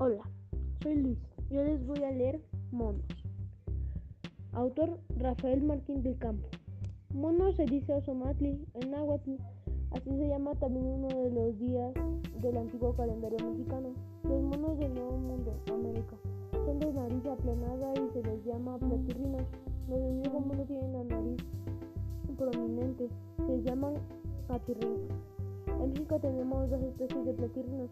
Hola, soy Luis. Yo les voy a leer Monos. Autor Rafael Martín del Campo. Mono se dice Osomatli en náhuatl. Así se llama también uno de los días del antiguo calendario mexicano. Los monos del Nuevo Mundo, América, son de nariz aplanada y se les llama platirrinos. Los del Viejo Mundo tienen la nariz prominente, se llaman atirrinos. Tenemos dos especies de platirrinos,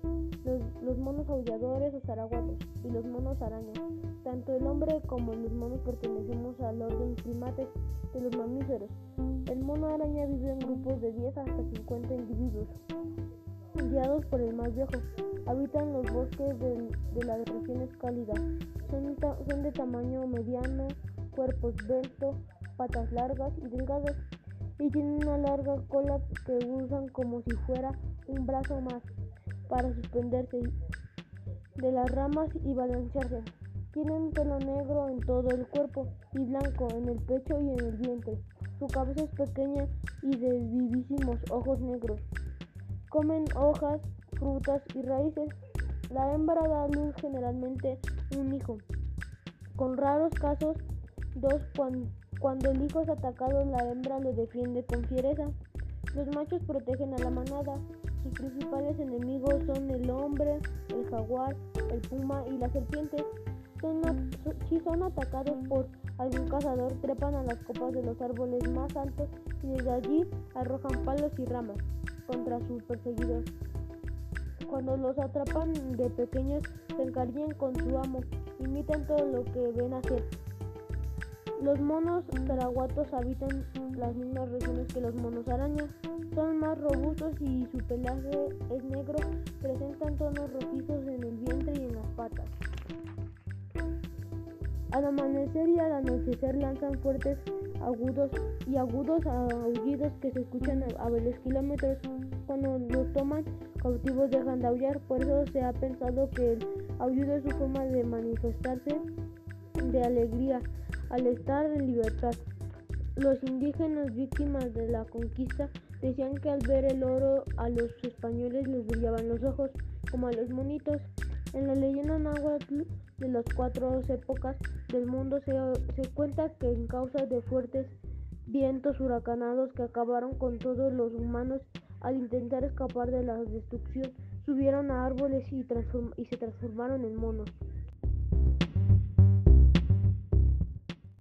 los, monos aulladores o zaraguatos y los monos araña. Tanto el hombre como los monos pertenecemos al orden primates de los mamíferos. El mono araña vive en grupos de 10 hasta 50 individuos, guiados por el más viejo. Habitan los bosques de, de las regiones cálidas. Son, son de tamaño mediano, cuerpo esbelto, patas largas y delgadas y tienen una larga cola que usan como si fuera un brazo más para suspenderse de las ramas y balancearse. Tienen pelo negro en todo el cuerpo y blanco en el pecho y en el vientre. Su cabeza es pequeña y de vivísimos ojos negros. Comen hojas, frutas y raíces. La hembra da luz generalmente un hijo. Con raros casos, dos cuando cuando el hijo es atacado, la hembra lo defiende con fiereza. Los machos protegen a la manada. Sus principales enemigos son el hombre, el jaguar, el puma y la serpiente. Son si son atacados por algún cazador, trepan a las copas de los árboles más altos y desde allí arrojan palos y ramas contra sus perseguidores. Cuando los atrapan de pequeños, se encariñan con su amo, imitan todo lo que ven hacer. Los monos zaraguatos habitan las mismas regiones que los monos arañas. Son más robustos y su pelaje es negro. Presentan tonos rojizos en el vientre y en las patas. Al amanecer y al anochecer lanzan fuertes agudos y agudos aullidos que se escuchan a varios kilómetros. Cuando los toman cautivos dejan de aullar, por eso se ha pensado que el aullido es su forma de manifestarse de alegría al estar en libertad. Los indígenas víctimas de la conquista decían que al ver el oro a los españoles les brillaban los ojos, como a los monitos. En la leyenda náhuatl de las cuatro épocas del mundo se, cuenta que en causa de fuertes vientos huracanados que acabaron con todos los humanos al intentar escapar de la destrucción, subieron a árboles y se transformaron en monos.